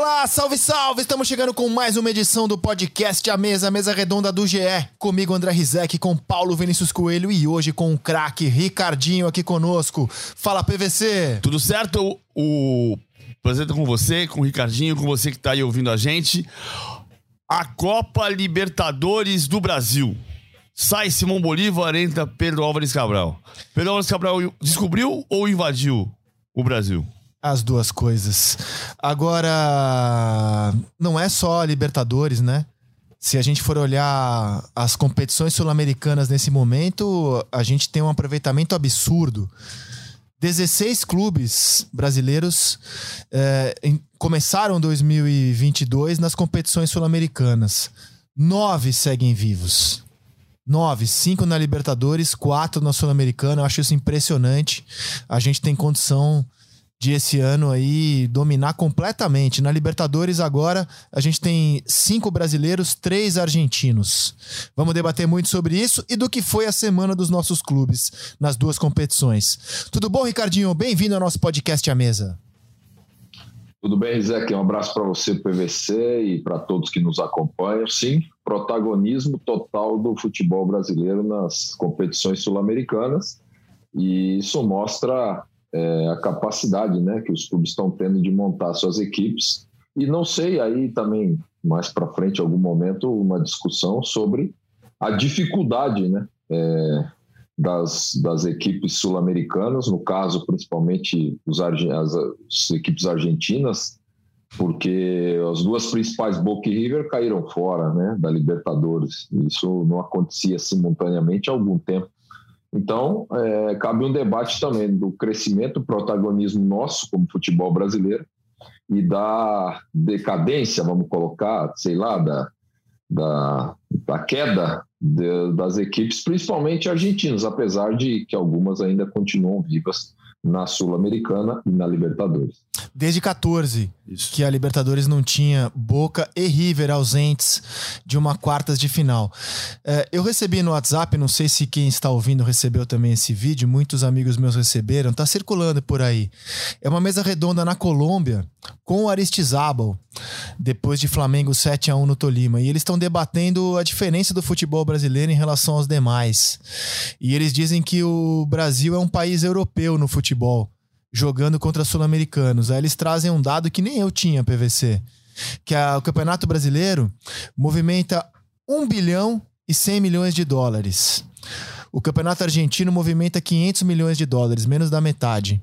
Olá, salve, salve! Estamos chegando com mais uma edição do podcast A Mesa, mesa redonda do GE. Comigo, André Rizek, com Paulo Vinícius Coelho e hoje com o craque Ricardinho aqui conosco. Fala, PVC! Tudo certo? O prazer com você, com o Ricardinho, com você que está aí ouvindo a gente. A Copa Libertadores do Brasil. Sai Simão Bolívar, entra Pedro Álvares Cabral. Pedro Álvares Cabral descobriu ou invadiu o Brasil? As duas coisas. Agora, não é só a Libertadores, né? Se a gente for olhar as competições sul-americanas nesse momento, a gente tem um aproveitamento absurdo. 16 clubes brasileiros é, em, começaram 2022 nas competições sul-americanas. Nove seguem vivos. Nove, cinco na Libertadores, quatro na Sul-Americana. Eu acho isso impressionante. A gente tem condição de esse ano aí dominar completamente. Na Libertadores agora a gente tem cinco brasileiros, três argentinos. Vamos debater muito sobre isso e do que foi a semana dos nossos clubes nas duas competições. Tudo bom, Ricardinho? Bem-vindo ao nosso podcast à mesa. Tudo bem, Zé? Um abraço para você, PVC, e para todos que nos acompanham. Sim, protagonismo total do futebol brasileiro nas competições sul-americanas. E isso mostra é, a capacidade né, que os clubes estão tendo de montar suas equipes. E não sei, aí também, mais para frente, em algum momento, uma discussão sobre a dificuldade né, é, das, das equipes sul-americanas, no caso, principalmente os, as, as equipes argentinas, porque as duas principais, Boca e River, caíram fora né, da Libertadores. Isso não acontecia simultaneamente há algum tempo. Então, é, cabe um debate também do crescimento, protagonismo nosso como futebol brasileiro e da decadência, vamos colocar, sei lá, da, da, da queda de, das equipes, principalmente argentinas, apesar de que algumas ainda continuam vivas na Sul-Americana e na Libertadores. Desde 14, Isso. que a Libertadores não tinha Boca e River ausentes de uma quartas de final. É, eu recebi no WhatsApp, não sei se quem está ouvindo recebeu também esse vídeo, muitos amigos meus receberam, tá circulando por aí. É uma mesa redonda na Colômbia com o Aristizábal, depois de Flamengo 7 a 1 no Tolima, e eles estão debatendo a diferença do futebol brasileiro em relação aos demais. E eles dizem que o Brasil é um país europeu no futebol jogando contra sul-americanos. Aí eles trazem um dado que nem eu tinha, PVC, que o Campeonato Brasileiro movimenta 1 bilhão e 100 milhões de dólares. O campeonato argentino movimenta 500 milhões de dólares, menos da metade.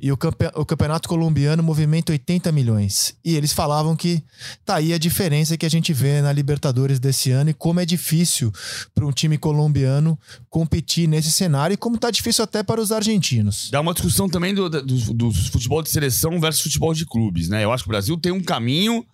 E o, campe o campeonato colombiano movimenta 80 milhões. E eles falavam que tá aí a diferença que a gente vê na Libertadores desse ano e como é difícil para um time colombiano competir nesse cenário e como tá difícil até para os argentinos. Dá uma discussão também do, do, do futebol de seleção versus futebol de clubes, né? Eu acho que o Brasil tem um caminho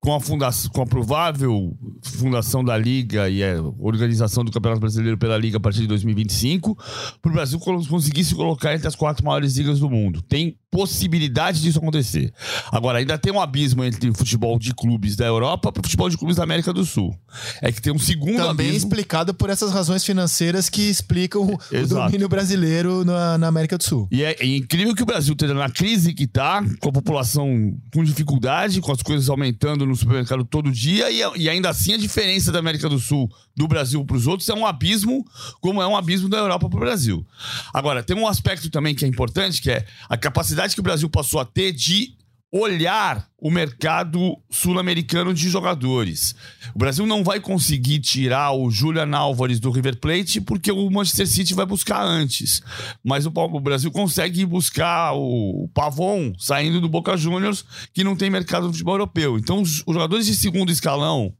com a, fundação, com a provável fundação da Liga e a organização do Campeonato Brasileiro pela Liga a partir de 2025, para o Brasil conseguir se colocar entre as quatro maiores ligas do mundo. Tem possibilidade disso acontecer. Agora, ainda tem um abismo entre o futebol de clubes da Europa e o futebol de clubes da América do Sul. É que tem um segundo Também abismo... explicado por essas razões financeiras que explicam o domínio brasileiro na, na, América do Sul. E é, é incrível que o Brasil esteja na crise que está, com a população com dificuldade, com as coisas aumentando no supermercado todo dia, e, e ainda assim a diferença da América do Sul do Brasil para os outros é um abismo, como é um abismo da Europa para o Brasil. Agora, tem um aspecto também que é importante, que é a capacidade que o Brasil passou a ter de olhar o mercado sul-americano de jogadores. O Brasil não vai conseguir tirar o Julian Álvares do River Plate porque o Manchester City vai buscar antes. Mas o, Brasil consegue buscar o Pavon saindo do Boca Juniors, que não tem mercado no futebol europeu. Então, os, jogadores de segundo escalão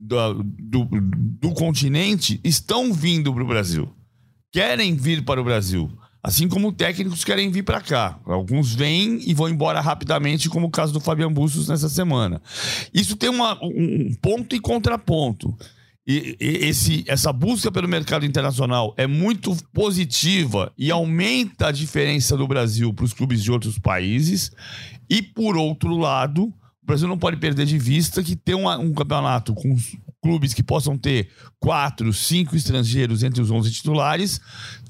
do, do, do continente estão vindo para o Brasil. Querem vir para o Brasil. Assim como técnicos querem vir para cá. Alguns vêm e vão embora rapidamente, como o caso do Fabian Bustos nessa semana. Isso tem uma, um ponto e contraponto. E, e esse, essa busca pelo mercado internacional é muito positiva e aumenta a diferença do Brasil para os clubes de outros países. E, por outro lado, o Brasil não pode perder de vista que ter um, um campeonato com clubes que possam ter quatro, cinco estrangeiros entre os 11 titulares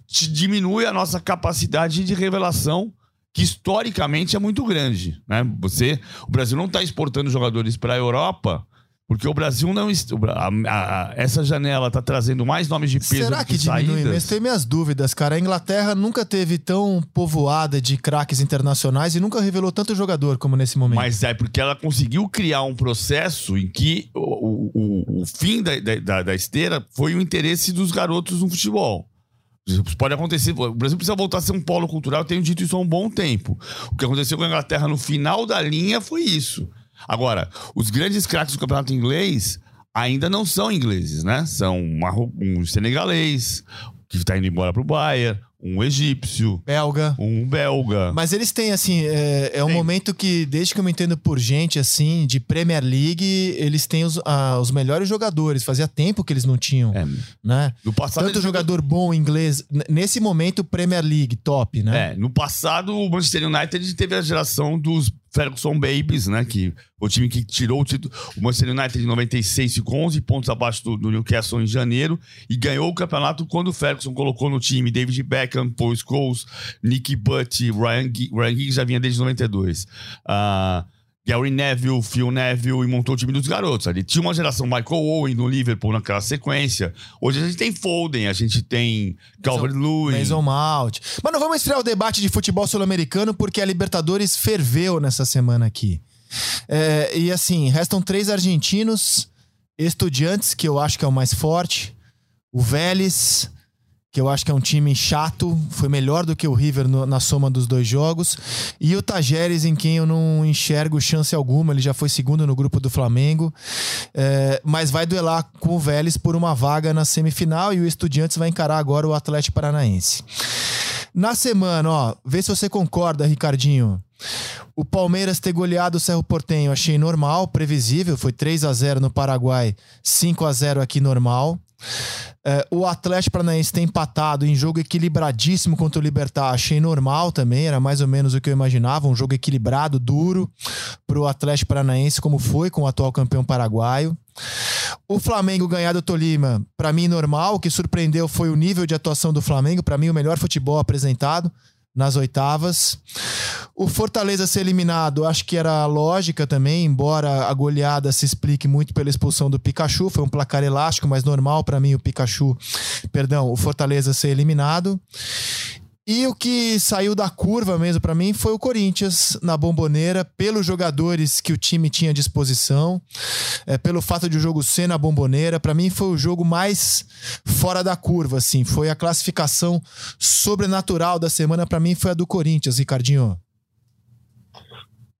diminui a nossa capacidade de revelação, que historicamente é muito grande. Né? Você, o Brasil não está exportando jogadores para a Europa porque o Brasil não. A, a, essa janela está trazendo mais nomes de peso Será que, que diminui Mas Tenho minhas dúvidas, cara. A Inglaterra nunca teve tão povoada de craques internacionais e nunca revelou tanto jogador como nesse momento. Mas é porque ela conseguiu criar um processo em que o, o, o fim da, da, da esteira foi o interesse dos garotos no futebol. Pode acontecer. O Brasil precisa voltar a ser um polo cultural. Eu tenho dito isso há um bom tempo. O que aconteceu com a Inglaterra no final da linha foi isso. Agora, os grandes craques do campeonato inglês ainda não são ingleses, né? São um senegalês que está indo embora para o Bayern, um egípcio. Belga. Um belga. Mas eles têm, assim, é, é um momento que, desde que eu me entendo por gente, assim, de Premier League, eles têm os, ah, os melhores jogadores. Fazia tempo que eles não tinham, é. né? No passado, Tanto jogador bom inglês. Nesse momento, Premier League, top, né? É, no passado, o Manchester United teve a geração dos Ferguson Babies, né? Que o time que tirou o título. O Manchester United em 96 ficou 11 pontos abaixo do, do, Newcastle em janeiro e ganhou o campeonato quando o Ferguson colocou no time David Beckham, Paul Scholes, Nicky Butt, Ryan, Ryan Giggs já vinha desde 92. Uh, Gary Neville, Phil Neville e montou o time dos garotos. Ali tinha uma geração Michael Owen no Liverpool naquela sequência. Hoje a gente tem Foden, a gente tem Calvert Lewin. Mason Mount. Mas não vamos estrear o debate de futebol sul-americano porque a Libertadores ferveu nessa semana aqui. É, e assim, restam três argentinos, Estudiantes, que eu acho que é o mais forte, o Vélez, que eu acho que é um time chato, foi melhor do que o River no, na soma dos dois jogos, e o Tajeres, em quem eu não enxergo chance alguma, ele já foi segundo no grupo do Flamengo, é, mas vai duelar com o Vélez por uma vaga na semifinal e o Estudiantes vai encarar agora o Atlético Paranaense. Na semana, ó, vê se você concorda, Ricardinho. O Palmeiras ter goleado o Cerro Portenho achei normal, previsível, foi 3 a 0 no Paraguai, 5 a 0 aqui normal. É, o Atlético Paranaense tem empatado em jogo equilibradíssimo contra o Libertar. Achei normal também, era mais ou menos o que eu imaginava. Um jogo equilibrado, duro para o Atlético Paranaense, como foi com o atual campeão paraguaio. O Flamengo ganhar do Tolima, para mim, normal. O que surpreendeu foi o nível de atuação do Flamengo. Para mim, o melhor futebol apresentado nas oitavas. O Fortaleza ser eliminado, acho que era lógica também, embora a goleada se explique muito pela expulsão do Pikachu, foi um placar elástico, mas normal para mim o Pikachu, perdão, o Fortaleza ser eliminado. E o que saiu da curva mesmo para mim foi o Corinthians na bomboneira, pelos jogadores que o time tinha à disposição, é, pelo fato de o jogo ser na bomboneira. Para mim foi o jogo mais fora da curva, assim. Foi a classificação sobrenatural da semana, para mim foi a do Corinthians, Ricardinho.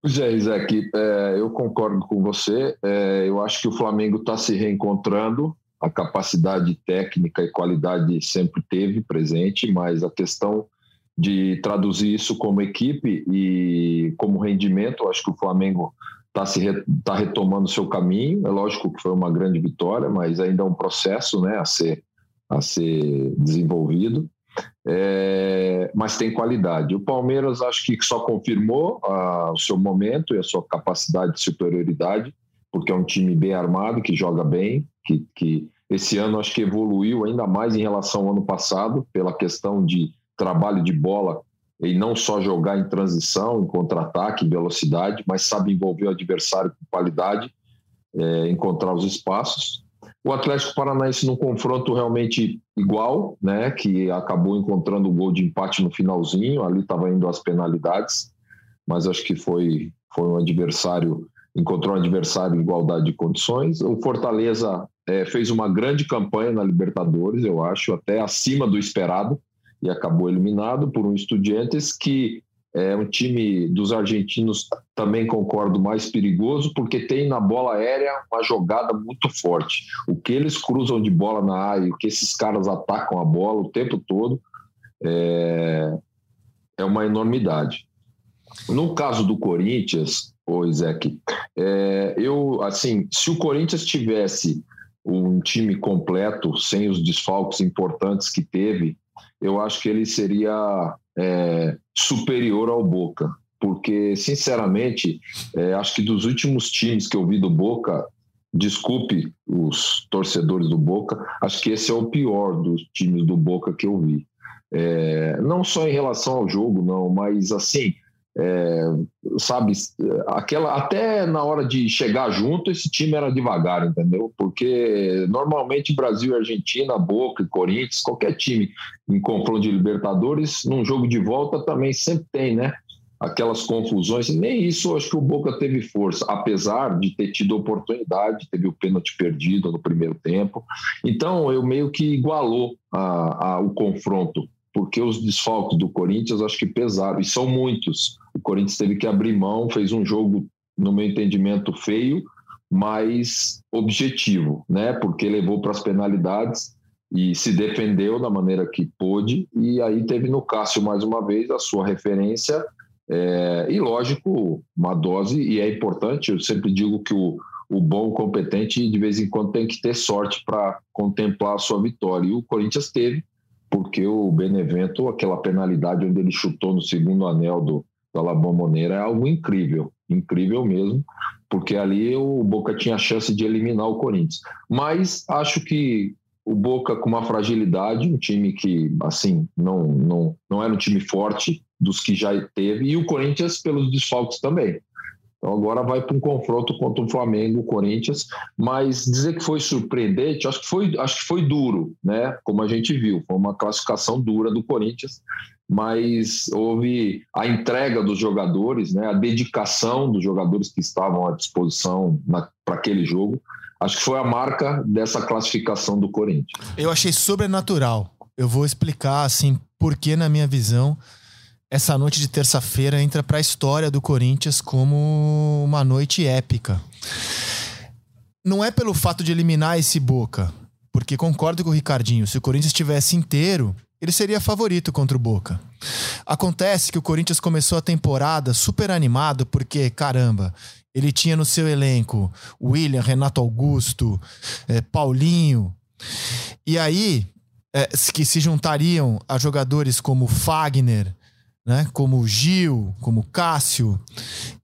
Pois é, Isaac, é, eu concordo com você. É, eu acho que o Flamengo está se reencontrando a capacidade técnica e qualidade sempre teve presente, mas a questão de traduzir isso como equipe e como rendimento. Acho que o Flamengo está re, tá retomando seu caminho. É lógico que foi uma grande vitória, mas ainda é um processo, né, a ser a ser desenvolvido. É, mas tem qualidade. O Palmeiras acho que só confirmou a, o seu momento e a sua capacidade de superioridade, porque é um time bem armado, que joga bem, que, que esse ano acho que evoluiu ainda mais em relação ao ano passado, pela questão de trabalho de bola e não só jogar em transição, em contra-ataque, em velocidade, mas sabe envolver o adversário com qualidade, é, encontrar os espaços. O Atlético Paranaense num confronto realmente igual, né, que acabou encontrando o gol de empate no finalzinho, ali estava indo as penalidades, mas acho que foi, foi um adversário, encontrou um adversário em igualdade de condições. O Fortaleza é, fez uma grande campanha na Libertadores, eu acho, até acima do esperado e acabou eliminado por um Estudiantes que é um time dos argentinos também concordo mais perigoso porque tem na bola aérea uma jogada muito forte. O que eles cruzam de bola na área, o que esses caras atacam a bola o tempo todo é, é uma enormidade. No caso do Corinthians, o Isaac, é, eu assim, se o Corinthians tivesse um time completo, sem os desfalques importantes que teve, eu acho que ele seria é, superior ao Boca, porque, sinceramente, é, acho que dos últimos times que eu vi do Boca, desculpe os torcedores do Boca, acho que esse é o pior dos times do Boca que eu vi. É, não só em relação ao jogo, não, mas assim, É, sabe, aquela até na hora de chegar junto, esse time era devagar, entendeu? Porque normalmente Brasil, Argentina, Boca, Corinthians, qualquer time em confronto de Libertadores, num jogo de volta também sempre tem, né? Aquelas confusões, nem isso acho que o Boca teve força, apesar de ter tido oportunidade, teve o pênalti perdido no primeiro tempo. Então, eu meio que igualou a, a, o confronto porque os desfalques do Corinthians acho que pesaram, e são muitos. O Corinthians teve que abrir mão, fez um jogo, no meu entendimento, feio, mas objetivo, né? Porque levou para as penalidades e se defendeu da maneira que pôde, e aí teve no Cássio mais uma vez a sua referência, é, e lógico, uma dose, e é importante, eu sempre digo que o, o bom, competente, de vez em quando tem que ter sorte para contemplar a sua vitória, e o Corinthians teve, porque o Benevento, aquela penalidade onde ele chutou no segundo anel do, da Bombonera é algo incrível, incrível mesmo, porque ali o Boca tinha a chance de eliminar o Corinthians. Mas acho que o Boca com uma fragilidade, um time que assim não não não era um time forte dos que já teve e o Corinthians pelos desfalques também. Então agora vai para um confronto contra o Flamengo, o Corinthians, mas dizer que foi surpreendente, acho que foi, acho que foi duro, né? Como a gente viu, foi uma classificação dura do Corinthians, mas houve a entrega dos jogadores, né? A dedicação dos jogadores que estavam à disposição para aquele jogo. Acho que foi a marca dessa classificação do Corinthians. Eu achei sobrenatural. Eu vou explicar assim porque na minha visão essa noite de terça-feira entra para a história do Corinthians como uma noite épica. Não é pelo fato de eliminar esse Boca, porque concordo com o Ricardinho, se o Corinthians estivesse inteiro, ele seria favorito contra o Boca. Acontece que o Corinthians começou a temporada super animado porque, caramba, ele tinha no seu elenco William, Renato Augusto, é, Paulinho. E aí, é, que se juntariam a jogadores como Fagner, né? Como Gil, como Cássio.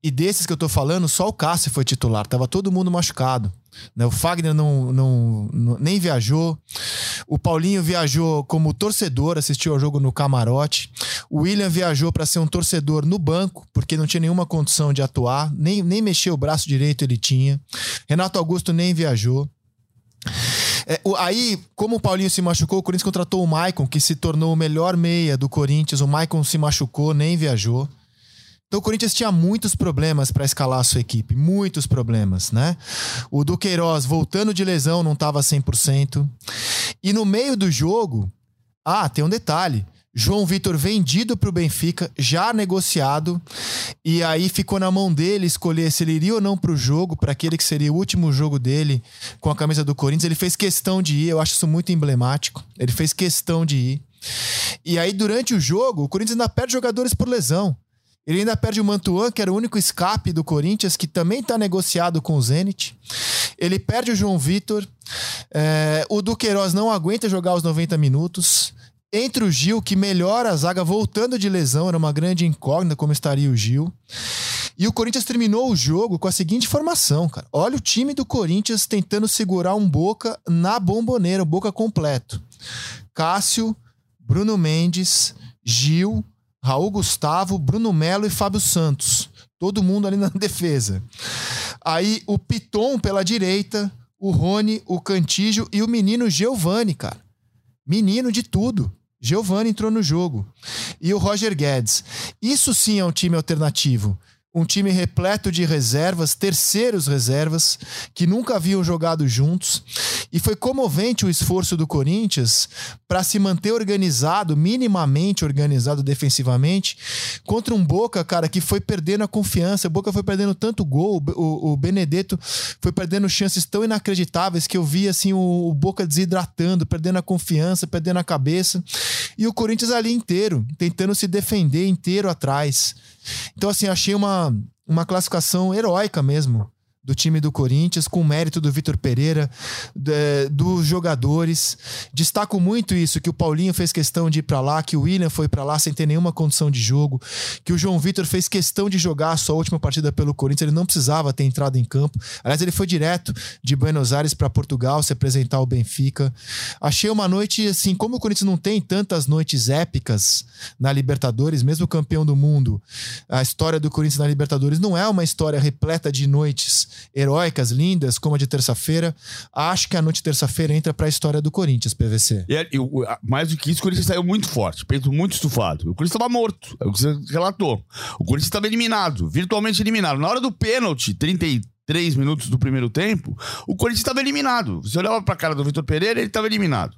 E desses que eu tô falando, só o Cássio foi titular. Tava todo mundo machucado. Né? O Fagner não, não, não, nem viajou. O Paulinho viajou como torcedor, assistiu ao jogo no camarote. O William viajou para ser um torcedor no banco, porque não tinha nenhuma condição de atuar. Nem, nem mexer o braço direito ele tinha. Renato Augusto nem viajou. É, o, aí, como o Paulinho se machucou, o Corinthians contratou o Maicon, que se tornou o melhor meia do Corinthians. O Maicon se machucou, nem viajou. Então o Corinthians tinha muitos problemas para escalar a sua equipe, muitos problemas, né? O Duqueiroz voltando de lesão não estava 100%. E no meio do jogo, ah, tem um detalhe. João Vitor vendido para o Benfica, já negociado, e aí ficou na mão dele escolher se ele iria ou não para o jogo, para aquele que seria o último jogo dele com a camisa do Corinthians. Ele fez questão de ir, eu acho isso muito emblemático. Ele fez questão de ir. E aí, durante o jogo, o Corinthians ainda perde jogadores por lesão. Ele ainda perde o Mantuan, que era o único escape do Corinthians, que também está negociado com o Zenit. Ele perde o João Vitor. É, o Duqueiroz não aguenta jogar os 90 minutos. Entre o Gil, que melhora a zaga voltando de lesão, era uma grande incógnita como estaria o Gil. E o Corinthians terminou o jogo com a seguinte formação, cara. Olha o time do Corinthians tentando segurar um Boca na bomboneira, o Boca completo. Cássio, Bruno Mendes, Gil, Raul Gustavo, Bruno Melo e Fábio Santos. Todo mundo ali na defesa. Aí o Piton pela direita, o Rony, o Cantígio e o menino Giovani, cara. Menino de tudo. Giovanni entrou no jogo. E o Roger Guedes. Isso sim é um time alternativo um time repleto de reservas, terceiros reservas, que nunca haviam jogado juntos. E foi comovente o esforço do Corinthians para se manter organizado, minimamente organizado defensivamente, contra um Boca, cara, que foi perdendo a confiança. O Boca foi perdendo tanto gol, o, o Benedetto foi perdendo chances tão inacreditáveis que eu vi assim o, o Boca desidratando, perdendo a confiança, perdendo a cabeça. E o Corinthians ali inteiro, tentando se defender inteiro atrás. Então, assim, achei uma, uma classificação heróica mesmo do time do Corinthians, com mérito do Vitor Pereira, dos jogadores. Destaco muito isso, que o Paulinho fez questão de ir para lá, que o William foi para lá sem ter nenhuma condição de jogo, que o João Vitor fez questão de jogar a sua última partida pelo Corinthians, ele não precisava ter entrado em campo. Aliás, ele foi direto de Buenos Aires para Portugal se apresentar ao Benfica. Achei uma noite assim, como o Corinthians não tem tantas noites épicas na Libertadores, mesmo campeão do mundo, a história do Corinthians na Libertadores não é uma história repleta de noites heróicas, lindas, como a de terça-feira. Acho que a noite de terça-feira entra para a história do Corinthians, PVC. E, é, mais do que isso, o Corinthians saiu muito forte, peito muito estufado. O Corinthians estava morto, é o que você relatou. O Corinthians estava eliminado, virtualmente eliminado. Na hora do pênalti, 33 minutos do primeiro tempo, o Corinthians estava eliminado. Você olhava para a cara do Vitor Pereira, ele estava eliminado.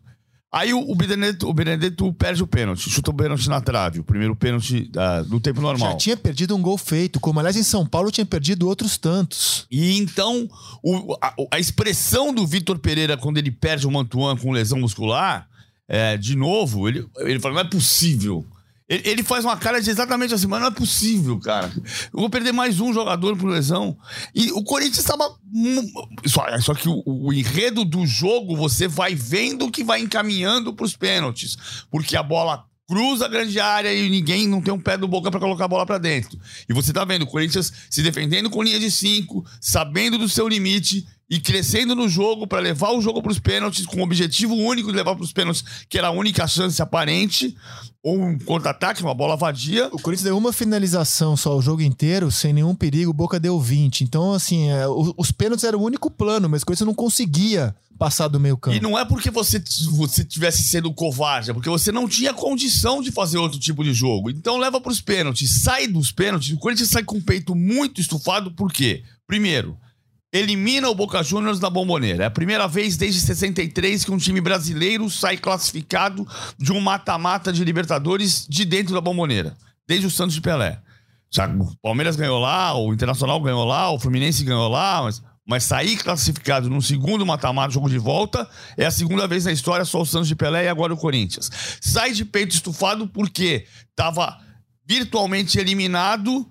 Aí o, Benedetto, o Benedetto perde o pênalti, chuta o pênalti na trave, o primeiro pênalti do tempo normal. Já tinha perdido um gol feito, como aliás em São Paulo tinha perdido outros tantos. E então o, a, a, expressão do Vitor Pereira quando ele perde o Mantuan com lesão muscular, é, de novo, ele, ele fala: não é possível. Ele, faz uma cara de exatamente assim, mas não é possível, cara. Eu vou perder mais um jogador por lesão. E o Corinthians estava. Só, só que o, o, enredo do jogo você vai vendo que vai encaminhando para os pênaltis. Porque a bola cruza a grande área e ninguém não tem um pé do boca para colocar a bola para dentro. E você tá vendo o Corinthians se defendendo com linha de cinco, sabendo do seu limite e crescendo no jogo para levar o jogo para os pênaltis com o objetivo único de levar para os pênaltis, que era a única chance aparente, ou um contra-ataque, uma bola vadia. O Corinthians deu uma finalização só o jogo inteiro, sem nenhum perigo, o Boca deu 20. Então, assim, é, os pênaltis era o único plano, mas o Corinthians não conseguia passar do meio campo. E não é porque você, você tivesse sendo covarde, é porque você não tinha condição de fazer outro tipo de jogo. Então leva para os pênaltis, sai dos pênaltis, o Corinthians sai com o peito muito estufado, por quê? Primeiro, elimina o Boca Juniors da Bomboneira. É a primeira vez desde 63 que um time brasileiro sai classificado de um mata-mata de Libertadores de dentro da Bomboneira. Desde o Santos de Pelé. O Palmeiras ganhou lá, o Internacional ganhou lá, o Fluminense ganhou lá, mas, mas sair classificado num segundo mata-mata, jogo de volta, é a segunda vez na história, só o Santos de Pelé e agora o Corinthians. Sai de peito estufado porque estava virtualmente eliminado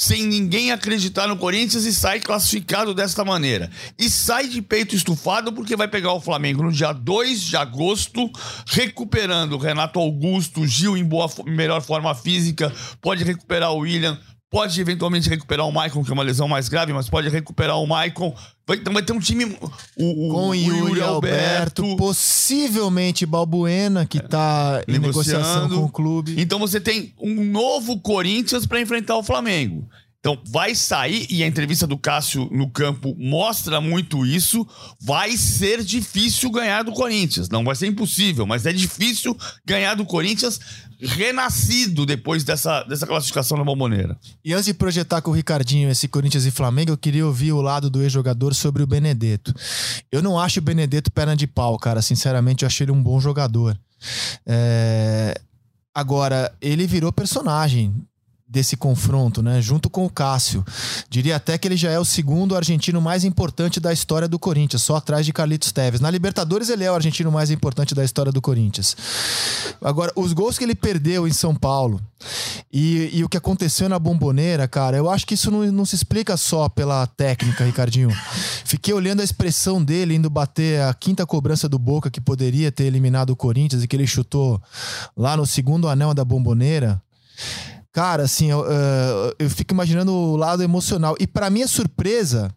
sem ninguém acreditar no Corinthians e sai classificado desta maneira. E sai de peito estufado porque vai pegar o Flamengo no dia 2 de agosto, recuperando Renato Augusto, Gil em boa, melhor forma física, pode recuperar o William, pode eventualmente recuperar o Maicon, que é uma lesão mais grave, mas pode recuperar o Maicon. Vai, então vai ter um time. O, o, Com o Yuri, Alberto, Alberto, possivelmente Balbuena, que está em negociação com o clube. Então você tem um novo Corinthians para enfrentar o Flamengo. Então vai sair, e a entrevista do Cássio no campo mostra muito isso. Vai ser difícil ganhar do Corinthians. Não vai ser impossível, mas é difícil ganhar do Corinthians renascido depois dessa, dessa classificação na Bomboneira. E antes de projetar com o Ricardinho esse Corinthians e Flamengo, eu queria ouvir o lado do ex-jogador sobre o Benedetto. Eu não acho o Benedetto perna de pau, cara. Sinceramente, eu achei ele um bom jogador. É... Agora, ele virou personagem desse confronto, né? Junto com o Cássio. Diria até que ele já é o segundo argentino mais importante da história do Corinthians, só atrás de Carlitos Teves. Na Libertadores ele é o argentino mais importante da história do Corinthians. Agora, os gols que ele perdeu em São Paulo e, e o que aconteceu na Bomboneira, cara, eu acho que isso não, não se explica só pela técnica, Ricardinho. Fiquei olhando a expressão dele indo bater a quinta cobrança do Boca que poderia ter eliminado o Corinthians e que ele chutou lá no segundo anel da Bomboneira. Cara, assim, eu, uh, eu fico imaginando o lado emocional. E para minha surpresa,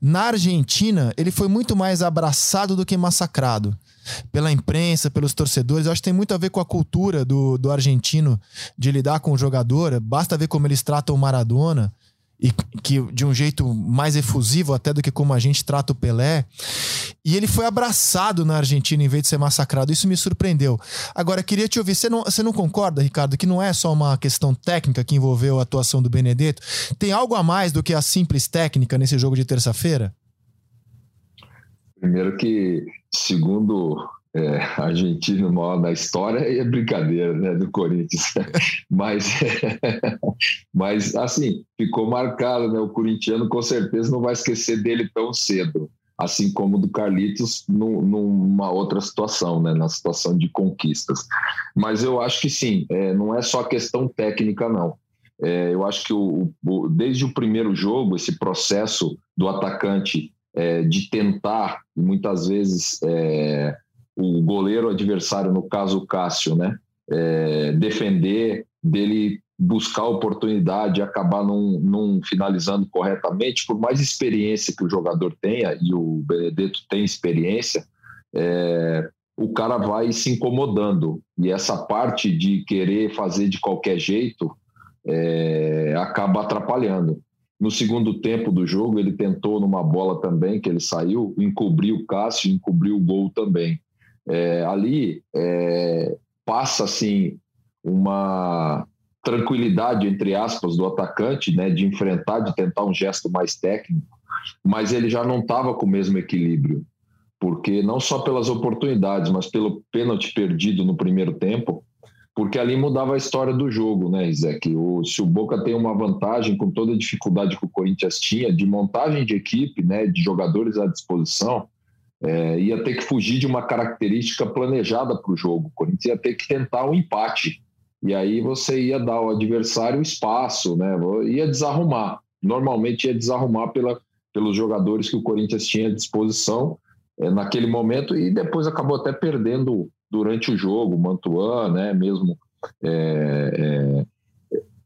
na Argentina, ele foi muito mais abraçado do que massacrado. Pela imprensa, pelos torcedores. Eu acho que tem muito a ver com a cultura do, do argentino de lidar com o jogador. Basta ver como eles tratam o Maradona e que de um jeito mais efusivo até do que como a gente trata o Pelé. E ele foi abraçado na Argentina em vez de ser massacrado. Isso me surpreendeu. Agora, queria te ouvir. Você não, você não concorda, Ricardo, que não é só uma questão técnica que envolveu a atuação do Benedetto? Tem algo a mais do que a simples técnica nesse jogo de terça-feira? Primeiro que, segundo é, argentino maior da história é brincadeira né, do Corinthians. mas, mas, assim, ficou marcado, né? O corintiano com certeza não vai esquecer dele tão cedo, assim como do Carlitos num, numa outra situação, né? Na situação de conquistas. Mas eu acho que sim, é, não é só questão técnica, não. É, eu acho que o, o, desde o primeiro jogo, esse processo do atacante é, de tentar, muitas vezes, é, o goleiro adversário, no caso o Cássio, né, é, defender, dele buscar oportunidade acabar não, finalizando corretamente, por mais experiência que o jogador tenha, e o Benedetto tem experiência, é, o cara vai se incomodando. E essa parte de querer fazer de qualquer jeito é, acaba atrapalhando. No segundo tempo do jogo, ele tentou numa bola também, que ele saiu, encobriu o Cássio, encobriu o gol também. É, ali é, passa assim uma tranquilidade, entre aspas, do atacante, né, de enfrentar, de tentar um gesto mais técnico, mas ele já não estava com o mesmo equilíbrio porque não só pelas oportunidades, mas pelo pênalti perdido no primeiro tempo, porque ali mudava a história do jogo, né, Isaac? O, se o Boca tem uma vantagem com toda a dificuldade que o Corinthians tinha de montagem de equipe, né, de jogadores à disposição, é, ia ter que fugir de uma característica planejada para o jogo. O Corinthians ia ter que tentar um empate. E aí você ia dar ao adversário espaço, né? Ia desarrumar. Normalmente ia desarrumar pela, pelos jogadores que o Corinthians tinha à disposição é, naquele momento e depois acabou até perdendo durante o jogo, Mantuan, né, mesmo é, é,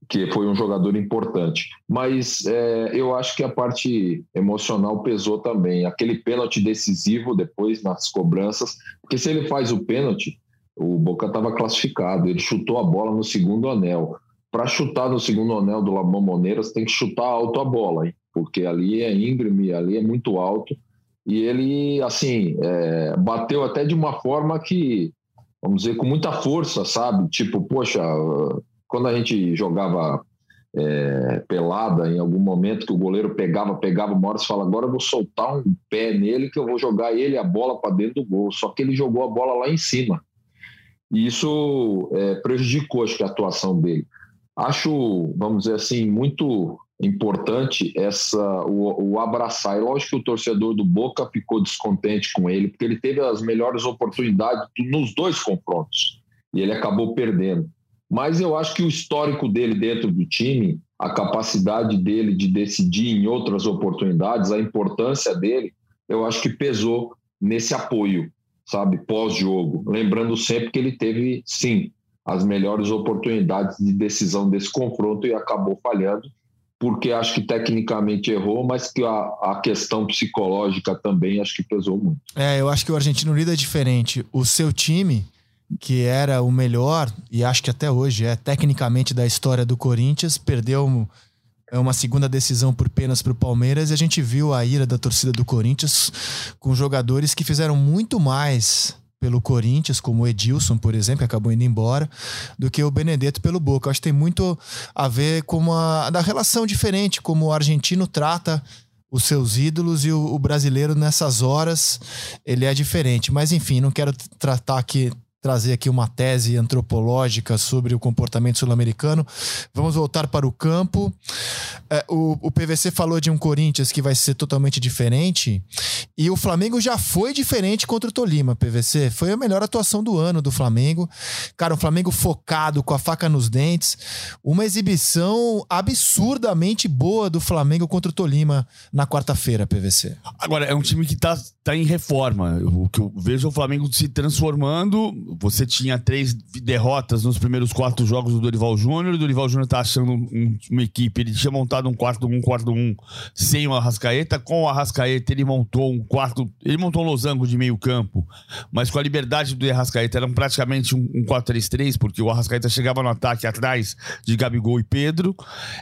que foi um jogador importante. Mas é, eu acho que a parte emocional pesou também. Aquele pênalti decisivo depois nas cobranças, porque se ele faz o pênalti, o Boca estava classificado, ele chutou a bola no segundo anel. Para chutar no segundo anel do Labão Moneiras, tem que chutar alto a bola, hein? porque ali é íngreme, ali é muito alto e ele, assim, é, bateu até de uma forma que, vamos dizer, com muita força, sabe? Tipo, poxa, quando a gente jogava é, pelada em algum momento que o goleiro pegava, pegava, hora você fala, agora eu vou soltar um pé nele que eu vou jogar ele a bola para dentro do gol. Só que ele jogou a bola lá em cima. E isso é, prejudicou, acho que, a atuação dele. Acho, vamos dizer assim, muito importante essa o, o, abraçar. E lógico que o torcedor do Boca ficou descontente com ele, porque ele teve as melhores oportunidades nos dois confrontos e ele acabou perdendo. Mas eu acho que o histórico dele dentro do time, a capacidade dele de decidir em outras oportunidades, a importância dele, eu acho que pesou nesse apoio, sabe, pós-jogo. Lembrando sempre que ele teve, sim, as melhores oportunidades de decisão desse confronto e acabou falhando porque acho que tecnicamente errou, mas que a, a, questão psicológica também acho que pesou muito. É, eu acho que o Argentino lida diferente. O seu time, que era o melhor, e acho que até hoje é tecnicamente da história do Corinthians, perdeu é uma segunda decisão por penas para o Palmeiras e a gente viu a ira da torcida do Corinthians com jogadores que fizeram muito mais pelo Corinthians, como o Edilson, por exemplo, que acabou indo embora, do que o Benedetto pelo Boca. Acho que tem muito a ver com uma da relação diferente, como o argentino trata os seus ídolos e o, o brasileiro nessas horas ele é diferente. Mas enfim, não quero tratar aqui trazer aqui uma tese antropológica sobre o comportamento sul-americano. Vamos voltar para o campo. É, o, o, PVC falou de um Corinthians que vai ser totalmente diferente. E o Flamengo já foi diferente contra o Tolima, PVC. Foi a melhor atuação do ano do Flamengo. Cara, o Flamengo focado, com a faca nos dentes. Uma exibição absurdamente boa do Flamengo contra o Tolima na quarta-feira, PVC. Agora, é um time que está tá em reforma. O que eu vejo é o Flamengo se transformando você tinha três derrotas nos primeiros quatro jogos do Dorival Júnior. O Dorival Júnior tá achando um, uma equipe. Ele tinha montado um quarto um, quarto um sem o Arrascaeta. Com o Arrascaeta, ele montou um quarto. Ele montou um losango de meio campo, mas com a liberdade do Arrascaeta, era praticamente um, um 4-3-3, porque o Arrascaeta chegava no ataque atrás de Gabigol e Pedro.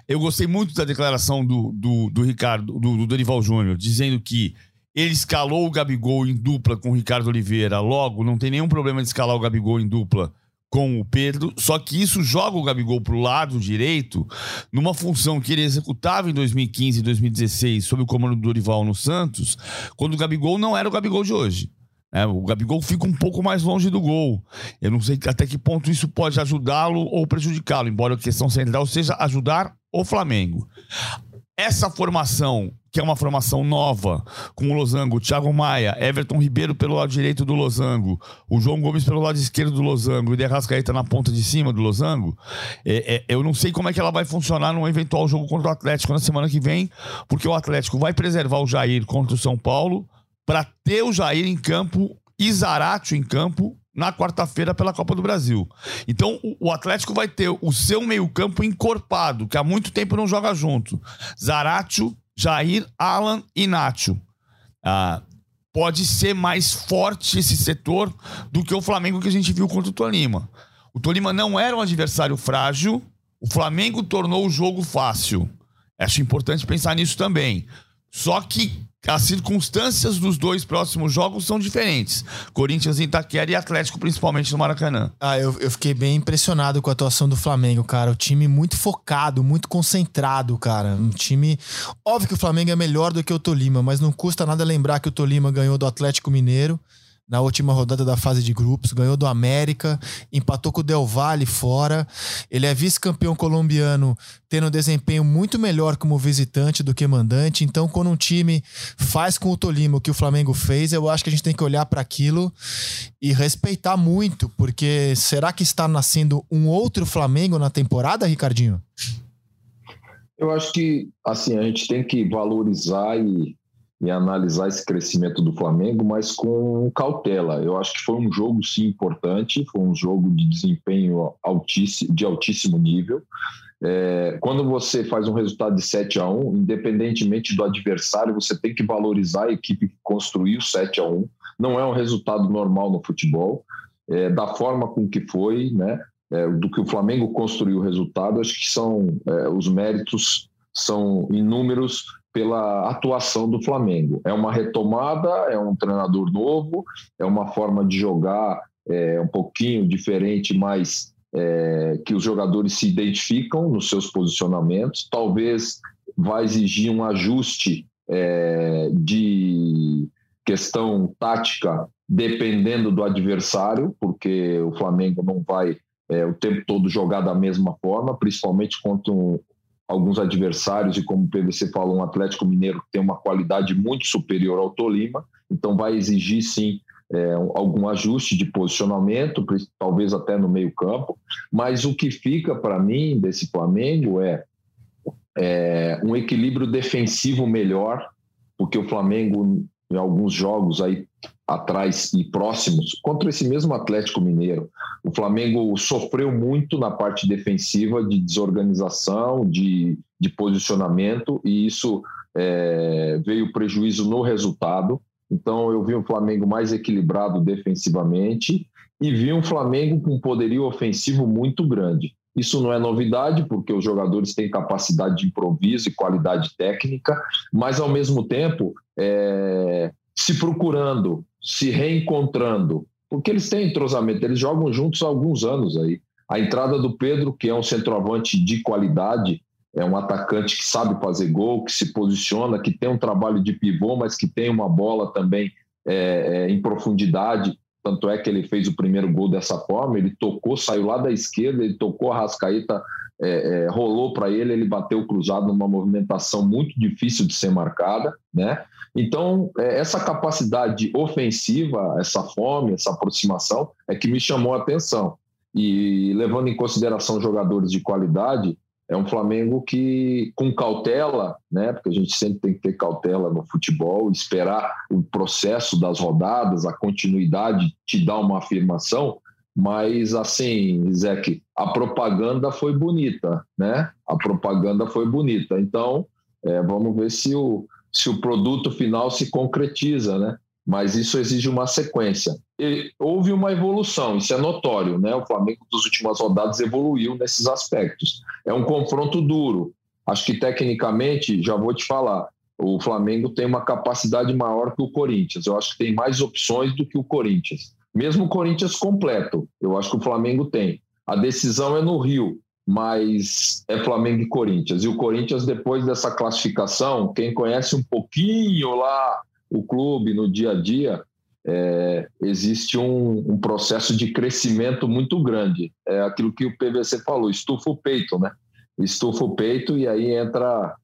Eu gostei muito da declaração do, do, do Ricardo, do, do Dorival Júnior, dizendo que ele escalou o Gabigol em dupla com o Ricardo Oliveira. Logo, não tem nenhum problema de escalar o Gabigol em dupla com o Pedro, só que isso joga o Gabigol para o lado direito, numa função que ele executava em 2015 e 2016 sob o comando do Dorival no Santos, quando o Gabigol não era o Gabigol de hoje. É, o Gabigol fica um pouco mais longe do gol. Eu não sei até que ponto isso pode ajudá-lo ou prejudicá-lo, embora a questão central seja ajudar o Flamengo. Essa formação, que é uma formação nova, com o Losango, Thiago Maia, Everton Ribeiro pelo lado direito do Losango, o João Gomes pelo lado esquerdo do Losango e o Derrascaeta na ponta de cima do Losango, é, é, eu não sei como é que ela vai funcionar num eventual jogo contra o Atlético na semana que vem, porque o Atlético vai preservar o Jair contra o São Paulo para ter o Jair em campo e Zaratio em campo na quarta-feira pela Copa do Brasil. Então o Atlético vai ter o seu meio-campo encorpado, que há muito tempo não joga junto. Zaratio, Jair, Alan e Nacho. Ah, pode ser mais forte esse setor do que o Flamengo que a gente viu contra o Tolima. O Tolima não era um adversário frágil, o Flamengo tornou o jogo fácil. Acho importante pensar nisso também. Só que as circunstâncias dos dois próximos jogos são diferentes. Corinthians em Itaquera e Atlético, principalmente no Maracanã. Ah, eu, eu fiquei bem impressionado com a atuação do Flamengo, cara. O time muito focado, muito concentrado, cara. Um time. Óbvio que o Flamengo é melhor do que o Tolima, mas não custa nada lembrar que o Tolima ganhou do Atlético Mineiro na última rodada da fase de grupos, ganhou do América, empatou com o Del Valle fora. Ele é vice-campeão colombiano, tendo um desempenho muito melhor como visitante do que mandante. Então, quando um time faz com o Tolima o que o Flamengo fez, eu acho que a gente tem que olhar para aquilo e respeitar muito, porque será que está nascendo um outro Flamengo na temporada, Ricardinho? Eu acho que assim a gente tem que valorizar e e analisar esse crescimento do Flamengo, mas com cautela. Eu acho que foi um jogo sim importante, foi um jogo de desempenho altíssimo, de altíssimo nível. É, quando você faz um resultado de 7 a 1 independentemente do adversário, você tem que valorizar a equipe que construiu 7 a 1 Não é um resultado normal no futebol, é, da forma com que foi, né? É, do que o Flamengo construiu o resultado, acho que são é, os méritos são inúmeros pela atuação do Flamengo. É uma retomada, é um treinador novo, é uma forma de jogar é, um pouquinho diferente, mas é, que os jogadores se identificam nos seus posicionamentos. Talvez vai exigir um ajuste é, de questão tática dependendo do adversário, porque o Flamengo não vai é, o tempo todo jogar da mesma forma, principalmente contra um, alguns adversários, e como o PVC falou, um Atlético Mineiro tem uma qualidade muito superior ao Tolima, então vai exigir sim é, algum ajuste de posicionamento, talvez até no meio-campo, mas o que fica para mim desse Flamengo é, é um equilíbrio defensivo melhor, porque o Flamengo em alguns jogos aí atrás e próximos contra esse mesmo Atlético Mineiro. O Flamengo sofreu muito na parte defensiva de desorganização, de, de posicionamento, e isso é, veio prejuízo no resultado. Então eu vi um Flamengo mais equilibrado defensivamente e vi um Flamengo com poderio ofensivo muito grande. Isso não é novidade, porque os jogadores têm capacidade de improviso e qualidade técnica, mas ao mesmo tempo é, se procurando, se reencontrando, porque eles têm entrosamento, eles jogam juntos há alguns anos aí. A entrada do Pedro, que é um centroavante de qualidade, é um atacante que sabe fazer gol, que se posiciona, que tem um trabalho de pivô, mas que tem uma bola também é, é, em profundidade. Tanto é que ele fez o primeiro gol dessa forma, ele tocou, saiu lá da esquerda, ele tocou a Rascaíta, é, é, rolou para ele, ele bateu cruzado numa movimentação muito difícil de ser marcada, né? Então, é, essa capacidade ofensiva, essa fome, essa aproximação é que me chamou a atenção. E levando em consideração jogadores de qualidade, é um Flamengo que, com cautela, né? Porque a gente sempre tem que ter cautela no futebol, esperar o processo das rodadas, a continuidade te dar uma afirmação. Mas, assim, Zeke, a propaganda foi bonita, né? A propaganda foi bonita. Então, é, vamos ver se o, se o produto final se concretiza, né? Mas isso exige uma sequência. E houve uma evolução, isso é notório, né? O Flamengo das últimas rodadas evoluiu nesses aspectos. É um confronto duro. Acho que tecnicamente, já vou te falar, o Flamengo tem uma capacidade maior que o Corinthians. Eu acho que tem mais opções do que o Corinthians. Mesmo o Corinthians completo, eu acho que o Flamengo tem. A decisão é no Rio mas é Flamengo e Corinthians. E o Corinthians, depois dessa classificação, quem conhece um pouquinho lá o clube no dia a dia, é, existe um, um, processo de crescimento muito grande. É aquilo que o PVC falou, estufa o peito, né? Estufa o peito e aí entra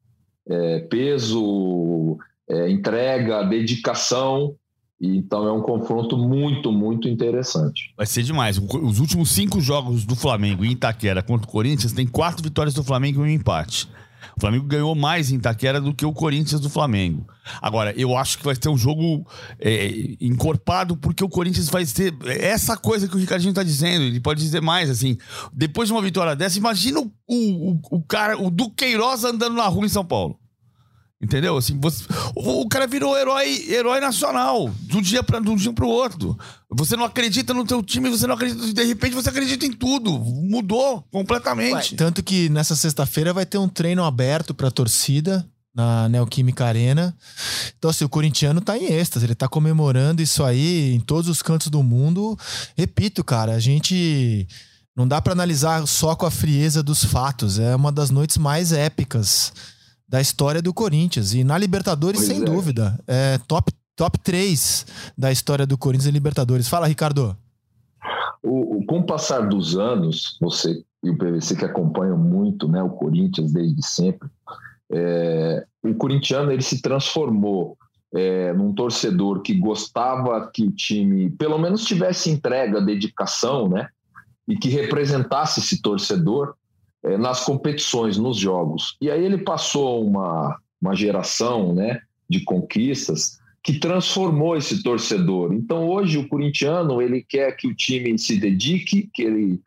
é, peso, é, entrega, dedicação. Então é um confronto muito, muito interessante. Vai ser demais. Os últimos cinco jogos do Flamengo em Itaquera contra o Corinthians tem quatro vitórias do Flamengo e um empate. O Flamengo ganhou mais em Itaquera do que o Corinthians do Flamengo. Agora, eu acho que vai ter um jogo é, encorpado, porque o Corinthians vai ter essa coisa que o Ricardinho está dizendo. Ele pode dizer mais, assim. Depois de uma vitória dessa, imagina o, o, o cara, o Duqueiroz andando na rua em São Paulo. Entendeu? Assim, você, o, o, cara virou herói, herói nacional, de um dia para um dia pro outro. Você não acredita no teu time, você não acredita, de repente você acredita em tudo. Mudou completamente. Ué, tanto que nessa sexta-feira vai ter um treino aberto para torcida na Neoquímica Arena. Então, assim, o corintiano tá em êxtase, ele tá comemorando isso aí em todos os cantos do mundo. Repito, cara, a gente não dá para analisar só com a frieza dos fatos. É uma das noites mais épicas da história do Corinthians. E na Libertadores, pois sem é. dúvida. É top, top 3 da história do Corinthians em Libertadores. Fala, Ricardo. O, o, com o passar dos anos, você e o PVC que acompanham muito né, o Corinthians desde sempre, é, o corintiano ele se transformou é, num torcedor que gostava que o time pelo menos tivesse entrega, dedicação, né? E que representasse esse torcedor é, nas competições, nos jogos. E aí ele passou uma, uma geração né, de conquistas que transformou esse torcedor. Então hoje o corintiano ele quer que o time se dedique, que ele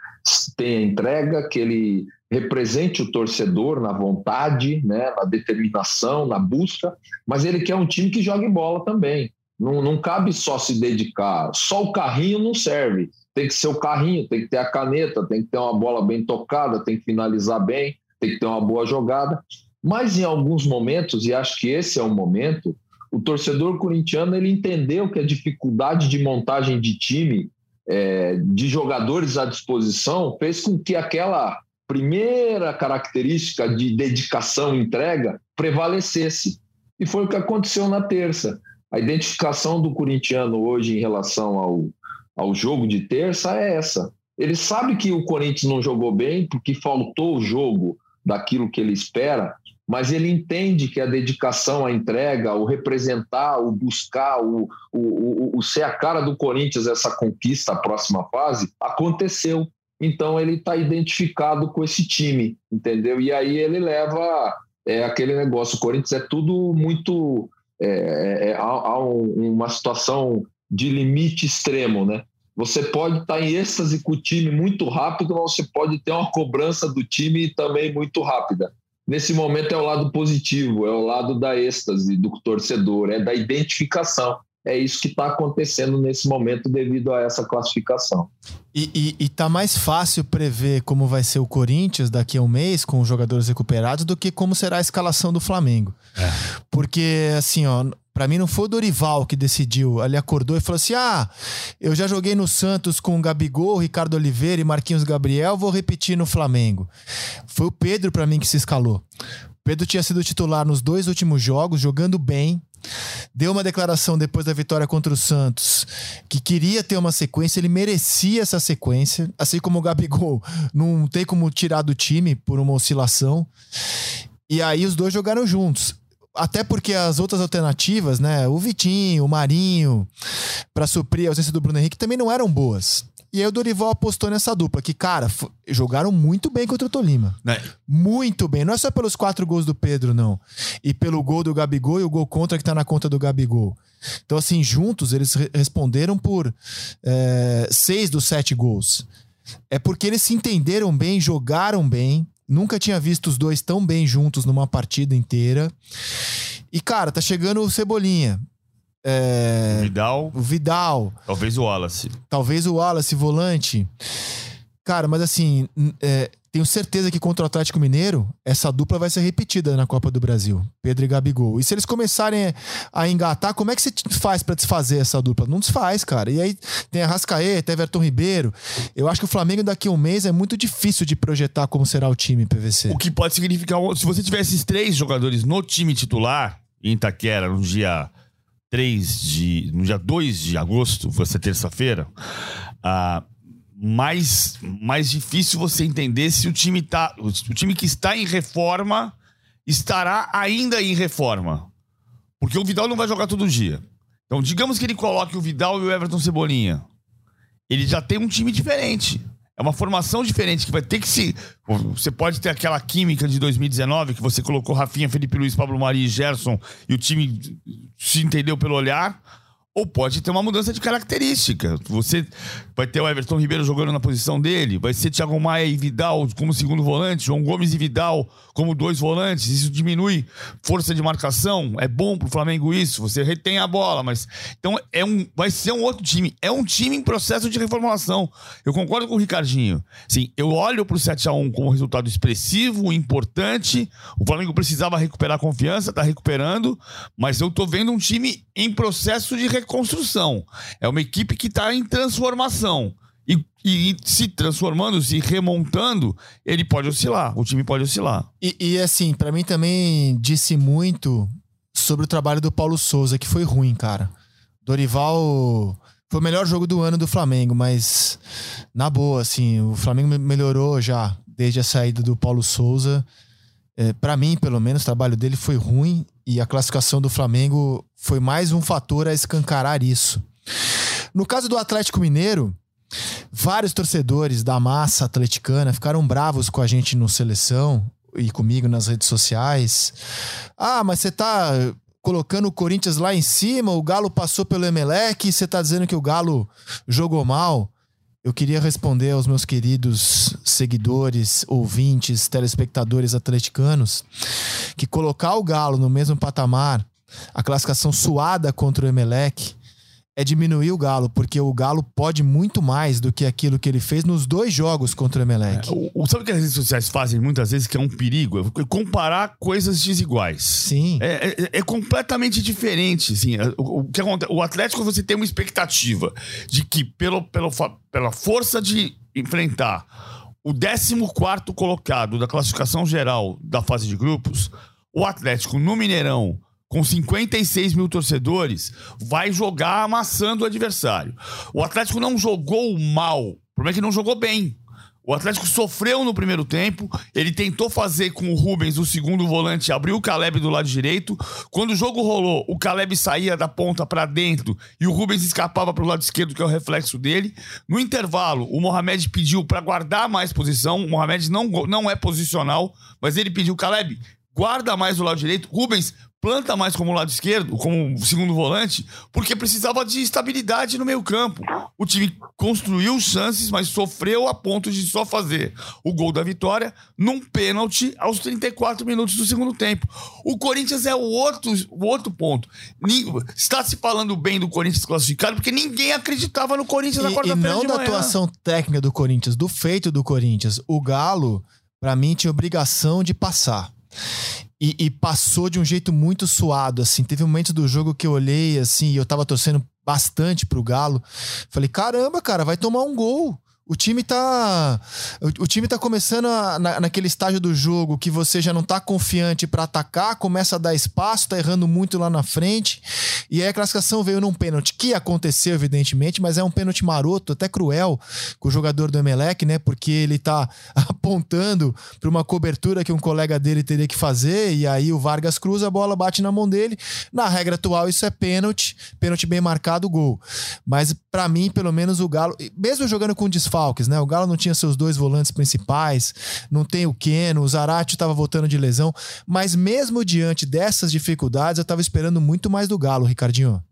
tenha entrega, que ele represente o torcedor na vontade, né, na determinação, na busca, mas ele quer um time que jogue bola também. Não, não cabe só se dedicar, só o carrinho não serve tem que ser o carrinho, tem que ter a caneta, tem que ter uma bola bem tocada, tem que finalizar bem, tem que ter uma boa jogada. Mas em alguns momentos, e acho que esse é o momento, o torcedor corintiano ele entendeu que a dificuldade de montagem de time, é, de jogadores à disposição, fez com que aquela primeira característica de dedicação e entrega prevalecesse. E foi o que aconteceu na terça. A identificação do corintiano hoje em relação ao, ao jogo de terça é essa. Ele sabe que o Corinthians não jogou bem porque faltou o jogo daquilo que ele espera, mas ele entende que a dedicação à entrega, o representar, o buscar, o, o, o, o ser a cara do Corinthians, essa conquista, a próxima fase, aconteceu. Então ele está identificado com esse time, entendeu? E aí ele leva é, aquele negócio. O Corinthians é tudo muito. É, é, é há, há uma situação de limite extremo, né? Você pode estar em êxtase com o time muito rápido, mas você pode ter uma cobrança do time também muito rápida. Nesse momento é o lado positivo, é o lado da êxtase do torcedor, é da identificação. É isso que está acontecendo nesse momento devido a essa classificação. E, e, e tá mais fácil prever como vai ser o Corinthians daqui a um mês com os jogadores recuperados do que como será a escalação do Flamengo. É. Porque, assim, ó, para mim não foi o Dorival que decidiu. Ele acordou e falou assim: Ah, eu já joguei no Santos com o Gabigol, Ricardo Oliveira e Marquinhos Gabriel, vou repetir no Flamengo. Foi o Pedro para mim que se escalou. O Pedro tinha sido titular nos dois últimos jogos, jogando bem. Deu uma declaração depois da vitória contra o Santos que queria ter uma sequência, ele merecia essa sequência, assim como o Gabigol não tem como tirar do time por uma oscilação. E aí os dois jogaram juntos até porque as outras alternativas, né? O Vitinho, o Marinho, para suprir a ausência do Bruno Henrique, também não eram boas. E aí o Dorival apostou nessa dupla, que, cara, jogaram muito bem contra o Tolima. É. Muito bem. Não é só pelos quatro gols do Pedro, não. E pelo gol do Gabigol e o gol contra que tá na conta do Gabigol. Então, assim, juntos eles re responderam por é, seis dos sete gols. É porque eles se entenderam bem, jogaram bem, Nunca tinha visto os dois tão bem juntos numa partida inteira. E, cara, tá chegando o Cebolinha. É... Vidal. O Vidal. Talvez o Wallace. Talvez o Wallace, volante. Cara, mas assim, é, tenho certeza que contra o Atlético Mineiro, essa dupla vai ser repetida na Copa do Brasil. Pedro e Gabigol. E se eles começarem a engatar, como é que você faz para desfazer essa dupla? Não desfaz, cara. E aí tem a Rascaeta, Everton Ribeiro. Eu acho que o Flamengo daqui a um mês é muito difícil de projetar como será o time PVC. O que pode significar, se você tivesse esses três jogadores no time titular, em Itaquera, no dia 3 de. no dia 2 de agosto, vai ser terça-feira. Uh, mais, mais difícil você entender se o time tá. O time que está em reforma estará ainda em reforma. Porque o Vidal não vai jogar todo dia. Então, digamos que ele coloque o Vidal e o Everton Cebolinha. Ele já tem um time diferente. É uma formação diferente que vai ter que se. Você pode ter aquela química de 2019 que você colocou Rafinha, Felipe Luiz, Pablo Mari e Gerson e o time se entendeu pelo olhar. Ou pode ter uma mudança de característica. Você vai ter o Everton Ribeiro jogando na posição dele, vai ser Thiago Maia e Vidal como segundo volante, João Gomes e Vidal como dois volantes. Isso diminui força de marcação. É bom pro Flamengo isso. Você retém a bola, mas então é um, vai ser um outro time. É um time em processo de reformulação. Eu concordo com o Ricardinho. Sim, eu olho pro 7 a 1 como resultado expressivo, importante. O Flamengo precisava recuperar a confiança, tá recuperando, mas eu tô vendo um time em processo de reconstrução. É uma equipe que está em transformação. E, e, se transformando, se remontando, ele pode oscilar, o time pode oscilar. E, e assim, para mim também disse muito sobre o trabalho do Paulo Souza, que foi ruim, cara. Dorival foi o melhor jogo do ano do Flamengo, mas na boa, assim, o Flamengo melhorou já desde a saída do Paulo Souza. É, para mim, pelo menos, o trabalho dele foi ruim e a classificação do Flamengo foi mais um fator a escancarar isso. No caso do Atlético Mineiro, vários torcedores da massa atleticana ficaram bravos com a gente no seleção e comigo nas redes sociais. Ah, mas você tá colocando o Corinthians lá em cima, o Galo passou pelo Emelec e você tá dizendo que o Galo jogou mal. Eu queria responder aos meus queridos seguidores, ouvintes, telespectadores atleticanos que colocar o Galo no mesmo patamar a classificação suada contra o Emelec é diminuir o Galo, porque o Galo pode muito mais do que aquilo que ele fez nos dois jogos contra o Emelec. É, o, sabe o que as redes sociais fazem muitas vezes, que é um perigo? É comparar coisas desiguais. Sim. É, é, é completamente diferente. Assim, é, o, o, que acontece? o Atlético você tem uma expectativa de que, pelo, pelo, pela força de enfrentar o 14 colocado da classificação geral da fase de grupos, o Atlético no Mineirão com 56 mil torcedores, vai jogar amassando o adversário. O Atlético não jogou mal, o problema é que não jogou bem. O Atlético sofreu no primeiro tempo. Ele tentou fazer com o Rubens, o segundo volante, abriu o Caleb do lado direito. Quando o jogo rolou, o Caleb saía da ponta para dentro e o Rubens escapava para o lado esquerdo, que é o reflexo dele. No intervalo, o Mohamed pediu para guardar mais posição. O Mohamed não, não é posicional, mas ele pediu, Caleb, guarda mais o lado direito. Rubens planta mais como lado esquerdo, como segundo volante, porque precisava de estabilidade no meio campo. O time construiu chances, mas sofreu a ponto de só fazer o gol da vitória num pênalti aos 34 minutos do segundo tempo. O Corinthians é o outro, o outro ponto. Está se falando bem do Corinthians classificado porque ninguém acreditava no Corinthians na quarta-feira. E não da atuação técnica do Corinthians, do feito do Corinthians. O Galo, para mim, tinha obrigação de passar. E, e, passou de um jeito muito suado, assim. Teve momentos do jogo que eu olhei, assim, e eu tava torcendo bastante pro Galo. Falei, caramba, cara, vai tomar um gol. O time tá. O, time tá começando a, na, naquele estágio do jogo que você já não tá confiante para atacar, começa a dar espaço, tá errando muito lá na frente. E aí a classificação veio num pênalti, que aconteceu, evidentemente, mas é um pênalti maroto, até cruel, com o jogador do Emelec, né? Porque ele tá apontando para uma cobertura que um colega dele teria que fazer, e aí o Vargas cruza, a bola bate na mão dele. Na regra atual, isso é pênalti, pênalti bem marcado, gol. Mas para mim, pelo menos, o Galo, mesmo jogando com desfalques, né? O Galo não tinha seus dois volantes principais, não tem o Keno, o Zarate estava voltando de lesão, mas mesmo diante dessas dificuldades, eu estava esperando muito mais do Galo, Ricardinho.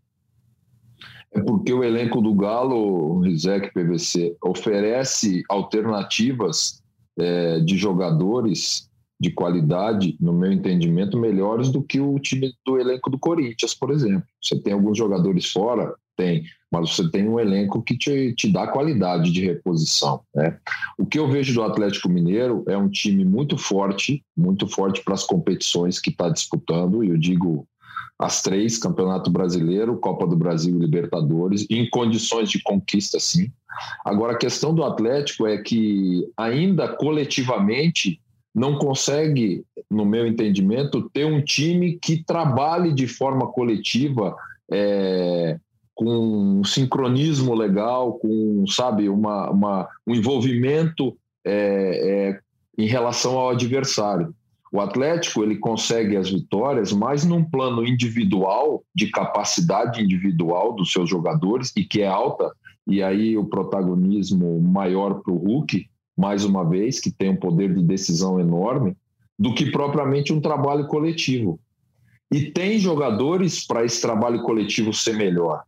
É porque o elenco do Galo, Rizek PVC, oferece alternativas é, de jogadores de qualidade, no meu entendimento, melhores do que o time do elenco do Corinthians, por exemplo. Você tem alguns jogadores fora, tem, mas você tem um elenco que te, te dá qualidade de reposição. Né? O que eu vejo do Atlético Mineiro é um time muito forte, muito forte para as competições que está disputando, e eu digo as três: Campeonato Brasileiro, Copa do Brasil e Libertadores, em condições de conquista, sim. Agora, a questão do Atlético é que, ainda coletivamente, não consegue, no meu entendimento, ter um time que trabalhe de forma coletiva. É, com um sincronismo legal, com, sabe, uma, uma um envolvimento é, é, em relação ao adversário. O Atlético ele consegue as vitórias mais num plano individual, de capacidade individual dos seus jogadores, e que é alta, e aí o protagonismo maior para o Hulk, mais uma vez, que tem um poder de decisão enorme, do que propriamente um trabalho coletivo. E tem jogadores para esse trabalho coletivo ser melhor.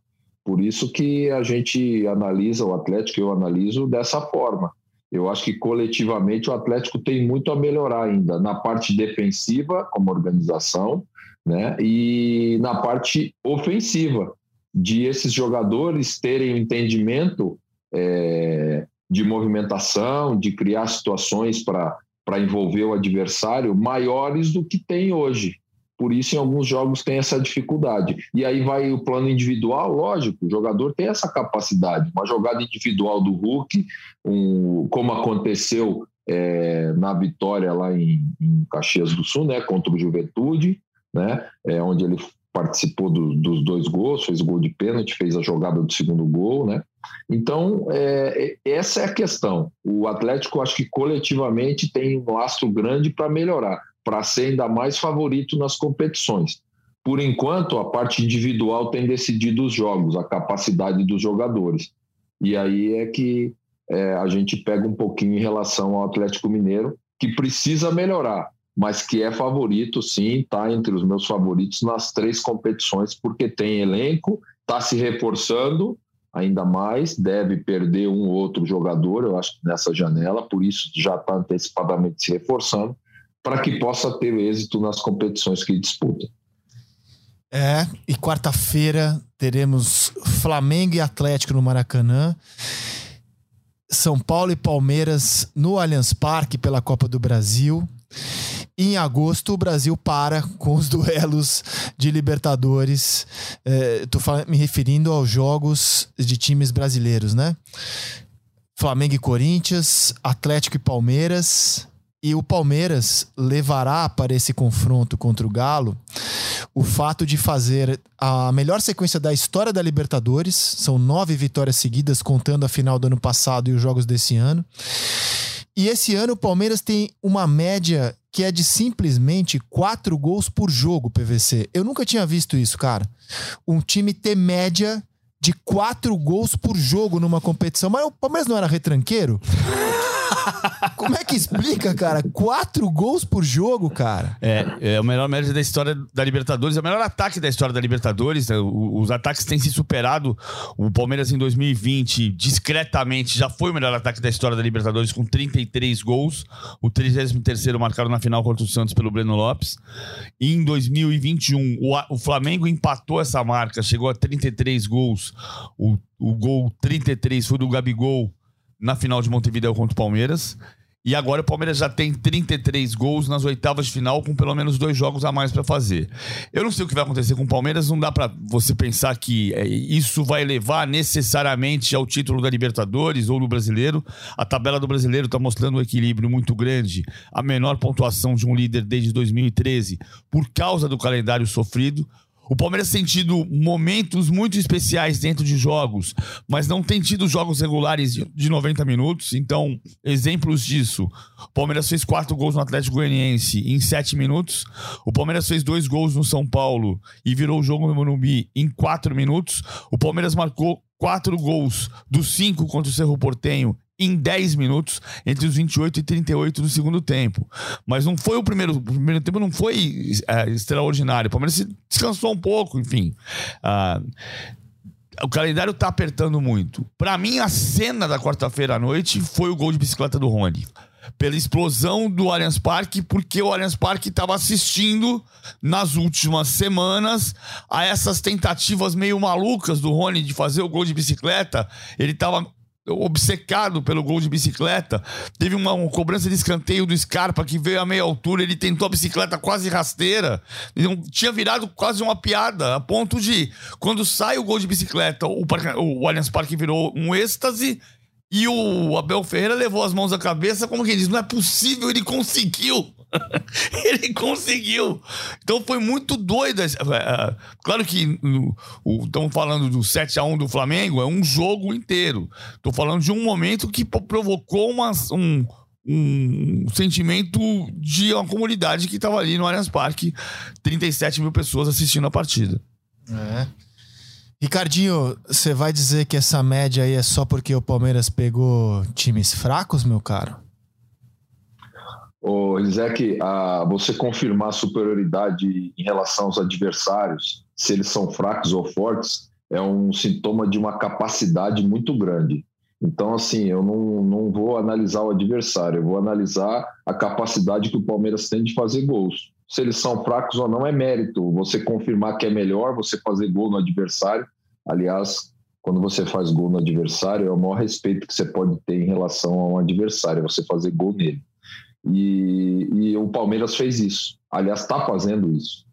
Por isso que a gente analisa o Atlético, eu analiso dessa forma. Eu acho que coletivamente o Atlético tem muito a melhorar ainda na parte defensiva, como organização, né? E na parte ofensiva, de esses jogadores terem o entendimento é, de movimentação, de criar situações para envolver o adversário maiores do que tem hoje. Por isso, em alguns jogos tem essa dificuldade. E aí vai o plano individual, lógico, o jogador tem essa capacidade. Uma jogada individual do Hulk, um, como aconteceu é, na vitória lá em, em, Caxias do Sul, né, contra o Juventude, né, é, onde ele participou do, dos dois gols, fez gol de pênalti, fez a jogada do segundo gol, né? Então, é, essa é a questão. O Atlético, acho que coletivamente tem um lastro grande para melhorar para ser ainda mais favorito nas competições. Por enquanto, a parte individual tem decidido os jogos, a capacidade dos jogadores. E aí é que é, a gente pega um pouquinho em relação ao Atlético Mineiro, que precisa melhorar, mas que é favorito, sim, está entre os meus favoritos nas três competições, porque tem elenco, está se reforçando ainda mais, deve perder um ou outro jogador, eu acho, nessa janela, por isso já está antecipadamente se reforçando para que possa ter êxito nas competições que disputa. É, e quarta-feira teremos Flamengo e Atlético no Maracanã. São Paulo e Palmeiras no Allianz Parque pela Copa do Brasil. Em agosto, o Brasil para com os duelos de Libertadores. Estou é, me referindo aos jogos de times brasileiros, né? Flamengo e Corinthians, Atlético e Palmeiras, e o Palmeiras levará para esse confronto contra o Galo o fato de fazer a melhor sequência da história da Libertadores. São nove vitórias seguidas, contando a final do ano passado e os jogos desse ano. E esse ano o Palmeiras tem uma média que é de simplesmente quatro gols por jogo, PVC. Eu nunca tinha visto isso, cara. Um time ter média de quatro gols por jogo numa competição. Mas o Palmeiras não era retranqueiro? Como é que explica, cara? Quatro gols por jogo, cara. É, é o melhor mérito da história da Libertadores, é o melhor ataque da história da Libertadores. Né? Os ataques têm se superado. O Palmeiras em 2020, discretamente, já foi o melhor ataque da história da Libertadores, com 33 gols. O 33 marcado na final contra o Santos pelo Breno Lopes. E em 2021, o, Flamengo empatou essa marca, chegou a 33 gols. O, o gol 33 foi do Gabigol na final de Montevideo contra o Palmeiras. E agora o Palmeiras já tem 33 gols nas oitavas de final, com pelo menos dois jogos a mais para fazer. Eu não sei o que vai acontecer com o Palmeiras, não dá para você pensar que é, isso vai levar necessariamente ao título da Libertadores ou do Brasileiro. A tabela do Brasileiro está mostrando um equilíbrio muito grande, a menor pontuação de um líder desde 2013, por causa do calendário sofrido. O Palmeiras tem tido momentos muito especiais dentro de jogos, mas não tem tido jogos regulares de 90 minutos. Então, exemplos disso. O Palmeiras fez quatro gols no Atlético Goianiense em sete minutos. O Palmeiras fez dois gols no São Paulo e virou o jogo no Morumbi em quatro minutos. O Palmeiras marcou quatro gols dos cinco contra o Cerro Portenho em 10 minutos, entre os 28 e 38 do segundo tempo. Mas não foi o primeiro. O primeiro tempo não foi é, extraordinário. O Palmeiras descansou um pouco, enfim. Ah, o calendário tá apertando muito. Para mim, a cena da quarta-feira à noite foi o gol de bicicleta do Rony. Pela explosão do Allianz Parque, porque o Allianz Parque estava assistindo nas últimas semanas a essas tentativas meio malucas do Rony de fazer o gol de bicicleta. Ele estava obcecado pelo gol de bicicleta. Teve uma, uma, cobrança de escanteio do Scarpa que veio a meia altura, ele tentou a bicicleta quase rasteira. Ele tinha virado quase uma piada, a ponto de, quando sai o gol de bicicleta, o, o Allianz Parque virou um êxtase. E o Abel Ferreira levou as mãos à cabeça, como quem diz: não é possível, ele conseguiu. ele conseguiu. Então foi muito doido. É, é, claro que estamos falando do 7 a 1 do Flamengo, é um jogo inteiro. Estou falando de um momento que provocou uma, um, um sentimento de uma comunidade que estava ali no Allianz Parque, 37 mil pessoas assistindo a partida. É. Ricardinho, você vai dizer que essa média aí é só porque o Palmeiras pegou times fracos, meu caro? Ô, Isaac, a, você confirmar a superioridade em relação aos adversários, se eles são fracos ou fortes, é um sintoma de uma capacidade muito grande. Então, assim, eu não, não vou analisar o adversário, eu vou analisar a capacidade que o Palmeiras tem de fazer gols. Se eles são fracos ou não é mérito. Você confirmar que é melhor você fazer gol no adversário. Aliás, quando você faz gol no adversário, é o maior respeito que você pode ter em relação a um adversário, você fazer gol nele. E, e o Palmeiras fez isso. Aliás, está fazendo isso.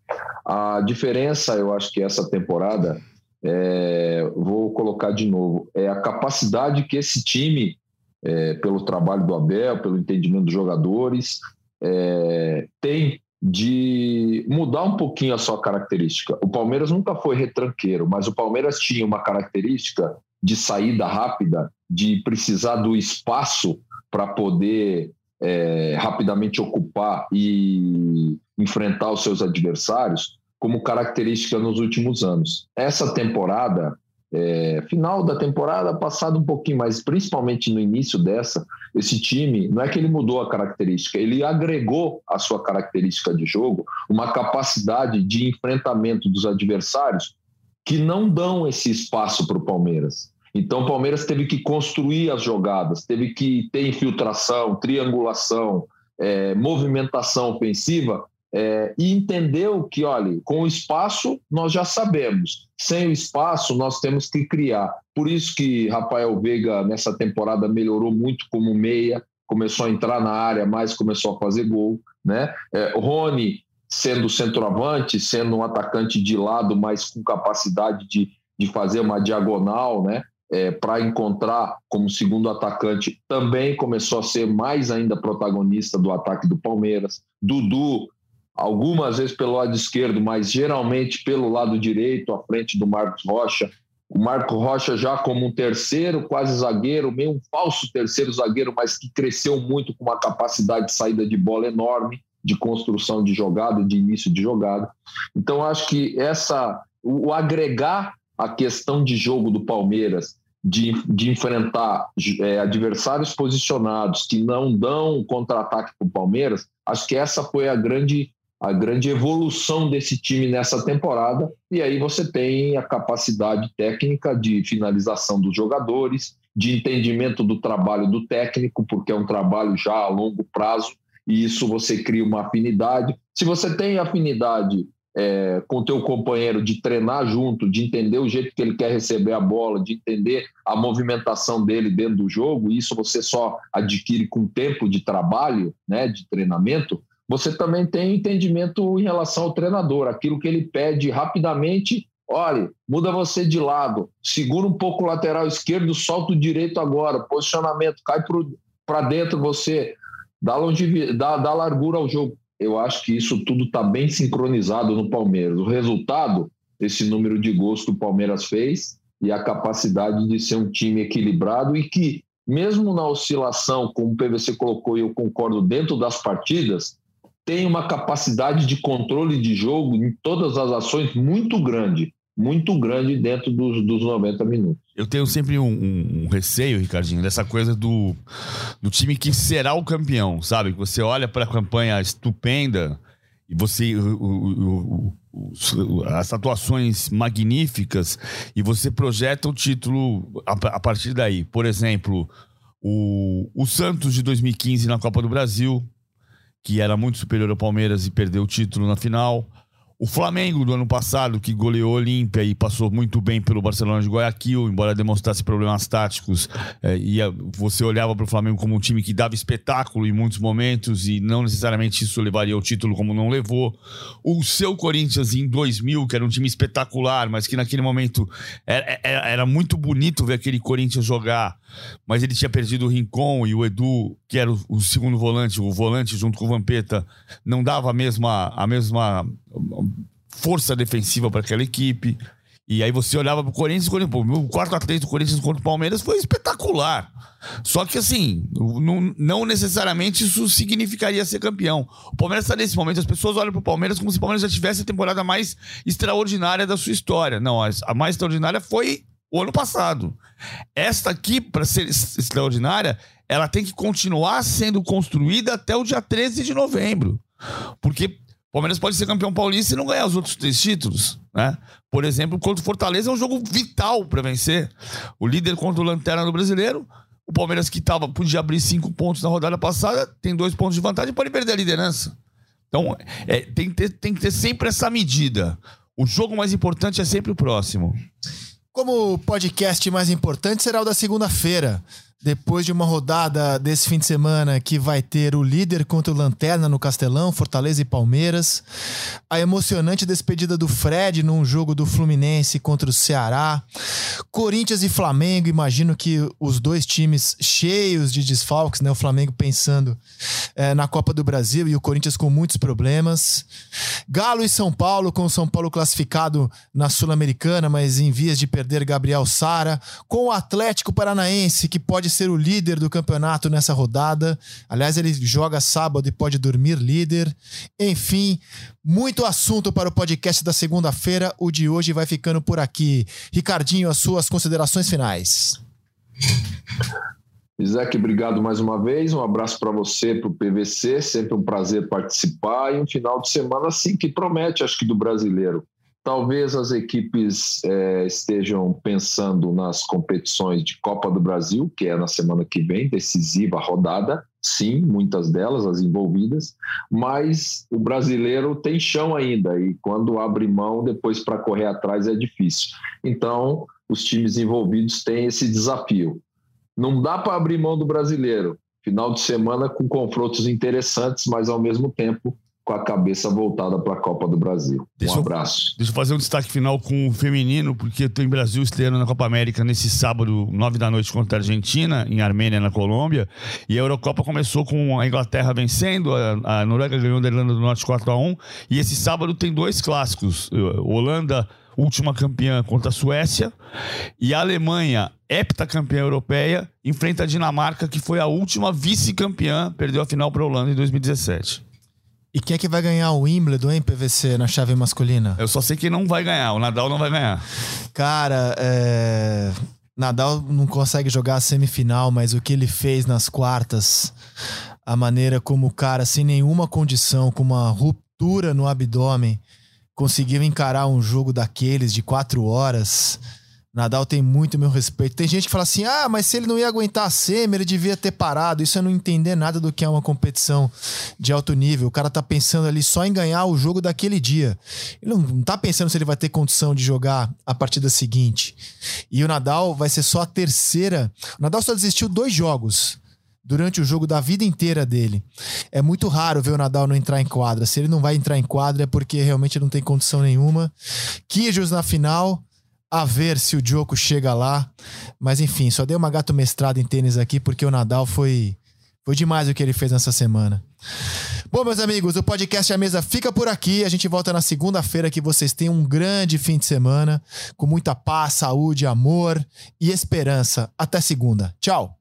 A diferença, eu acho que essa temporada é, vou colocar de novo, é a capacidade que esse time, é, pelo trabalho do Abel, pelo entendimento dos jogadores, é, tem de mudar um pouquinho a sua característica. O Palmeiras nunca foi retranqueiro, mas o Palmeiras tinha uma característica de saída rápida, de precisar do espaço para poder é, rapidamente ocupar e enfrentar os seus adversários como característica nos últimos anos. Essa temporada, é, final da temporada, passado um pouquinho, mas principalmente no início dessa, esse time, não é que ele mudou a característica, ele agregou a sua característica de jogo, uma capacidade de enfrentamento dos adversários que não dão esse espaço para o Palmeiras. Então o Palmeiras teve que construir as jogadas, teve que ter infiltração, triangulação, é, movimentação ofensiva é, e entendeu que, olha, com o espaço nós já sabemos, sem o espaço nós temos que criar. Por isso que Rafael Veiga nessa temporada melhorou muito como meia, começou a entrar na área mais, começou a fazer gol, né? É, Rony sendo centroavante, sendo um atacante de lado, mas com capacidade de, de fazer uma diagonal, né? É, para encontrar como segundo atacante, também começou a ser mais ainda protagonista do ataque do Palmeiras. Dudu algumas vezes pelo lado esquerdo, mas geralmente pelo lado direito, à frente do Marcos Rocha. O Marco Rocha já como um terceiro, quase zagueiro, meio um falso terceiro zagueiro, mas que cresceu muito com uma capacidade de saída de bola enorme, de construção de jogada, de início de jogada. Então acho que essa o agregar a questão de jogo do Palmeiras, de, de enfrentar é, adversários posicionados que não dão contra-ataque para o Palmeiras, acho que essa foi a grande a grande evolução desse time nessa temporada. E aí você tem a capacidade técnica de finalização dos jogadores, de entendimento do trabalho do técnico, porque é um trabalho já a longo prazo, e isso você cria uma afinidade. Se você tem afinidade é, com teu companheiro de treinar junto, de entender o jeito que ele quer receber a bola, de entender a movimentação dele dentro do jogo, isso você só adquire com tempo de trabalho, né, de treinamento, você também tem entendimento em relação ao treinador, aquilo que ele pede rapidamente. Olha, muda você de lado, segura um pouco o lateral esquerdo, solta o direito agora, posicionamento, cai para dentro você, dá, longevidade, dá, dá largura ao jogo. Eu acho que isso tudo está bem sincronizado no Palmeiras. O resultado, esse número de gols que o Palmeiras fez e a capacidade de ser um time equilibrado e que, mesmo na oscilação, como o PVC colocou e eu concordo, dentro das partidas, tem uma capacidade de controle de jogo em todas as ações muito grande, muito grande dentro dos, dos 90 minutos. Eu tenho sempre um, um, um, receio, Ricardinho, dessa coisa do, do time que será o campeão, sabe? Você olha para a campanha estupenda e você. O, o, o, as atuações magníficas e você projeta o título a, a partir daí. Por exemplo, o, o Santos de 2015 na Copa do Brasil, que era muito superior ao Palmeiras e perdeu o título na final. O Flamengo do ano passado, que goleou o Olímpia e passou muito bem pelo Barcelona de Guayaquil, embora demonstrasse problemas táticos, é, e você olhava para o Flamengo como um time que dava espetáculo em muitos momentos e não necessariamente isso levaria ao título como não levou. O seu Corinthians em 2000, que era um time espetacular, mas que naquele momento era, era, era muito bonito ver aquele Corinthians jogar, mas ele tinha perdido o Rincon e o Edu, que era o, o segundo volante, o volante junto com o Vampeta, não dava a mesma, a mesma força defensiva para aquela equipe. E aí você olhava pro Corinthians, o quarto a do Corinthians contra o Palmeiras foi espetacular. Só que assim, não, não necessariamente isso significaria ser campeão. O Palmeiras está nesse momento, as pessoas olham para o Palmeiras como se o Palmeiras já tivesse a temporada mais extraordinária da sua história. Não, a mais extraordinária foi o ano passado. Esta aqui, para ser extraordinária, ela tem que continuar sendo construída até o dia 13 de novembro. Porque o Palmeiras pode ser campeão paulista e não ganhar os outros três títulos. Né? Por exemplo, contra o Fortaleza é um jogo vital para vencer. O líder contra o Lanterna do Brasileiro. O Palmeiras que tava, podia abrir cinco pontos na rodada passada, tem dois pontos de vantagem e pode perder a liderança. Então, é, tem, que ter, tem que ter sempre essa medida. O jogo mais importante é sempre o próximo. Como o podcast mais importante será o da segunda-feira depois de uma rodada desse fim de semana que vai ter o líder contra o Lanterna no Castelão, Fortaleza e Palmeiras, a emocionante despedida do Fred num jogo do Fluminense contra o Ceará, Corinthians e Flamengo, imagino que os dois times cheios de desfalques, né? O Flamengo pensando é, na Copa do Brasil e o Corinthians com muitos problemas, Galo e São Paulo, com o São Paulo classificado na Sul-Americana, mas em vias de perder Gabriel Sara, com o Atlético Paranaense que pode ser o líder do campeonato nessa rodada. Aliás, ele joga sábado e pode dormir líder. Enfim, muito assunto para o podcast da segunda-feira. O de hoje vai ficando por aqui. Ricardinho, as suas considerações finais. Isaac, obrigado mais uma vez. Um abraço para você, para o PVC. Sempre um prazer participar. E um final de semana, assim, que promete, acho que do brasileiro. Talvez as equipes é, estejam pensando nas competições de Copa do Brasil, que é na semana que vem, decisiva rodada, sim, muitas delas, as envolvidas, mas o brasileiro tem chão ainda, e quando abre mão, depois para correr atrás é difícil. Então, os times envolvidos têm esse desafio. Não dá para abrir mão do brasileiro. Final de semana com confrontos interessantes, mas ao mesmo tempo com a cabeça voltada para a Copa do Brasil. Deixa um abraço. Eu, deixa eu fazer um destaque final com o feminino, porque tem Brasil estreando na Copa América nesse sábado, nove da noite, contra a Argentina, em Armênia, na Colômbia. E a Eurocopa começou com a Inglaterra vencendo, a, a Noruega ganhou da Irlanda do Norte 4 a 1 E esse sábado tem dois clássicos: Holanda última campeã contra a Suécia, e a Alemanha, heptacampeã europeia, enfrenta a Dinamarca, que foi a última vice-campeã, perdeu a final para a Holanda em 2017. E quem é que vai ganhar o Wimbledon, hein, PVC, na chave masculina? Eu só sei que não vai ganhar, o Nadal não vai ganhar. Cara, é... Nadal não consegue jogar a semifinal, mas o que ele fez nas quartas, a maneira como o cara, sem nenhuma condição, com uma ruptura no abdômen, conseguiu encarar um jogo daqueles de quatro horas Nadal tem muito meu respeito. Tem gente que fala assim: ah, mas se ele não ia aguentar a semi, ele devia ter parado. Isso é não entender nada do que é uma competição de alto nível. O cara tá pensando ali só em ganhar o jogo daquele dia. Ele não tá pensando se ele vai ter condição de jogar a partida seguinte. E o Nadal vai ser só a terceira. O Nadal só desistiu dois jogos durante o jogo da vida inteira dele. É muito raro ver o Nadal não entrar em quadra. Se ele não vai entrar em quadra é porque realmente não tem condição nenhuma. Quijos na final a ver se o Djoko chega lá. Mas enfim, só dei uma gato mestrada em tênis aqui porque o Nadal foi foi demais o que ele fez nessa semana. Bom, meus amigos, o podcast A Mesa fica por aqui. A gente volta na segunda-feira. Que vocês tenham um grande fim de semana, com muita paz, saúde, amor e esperança. Até segunda. Tchau.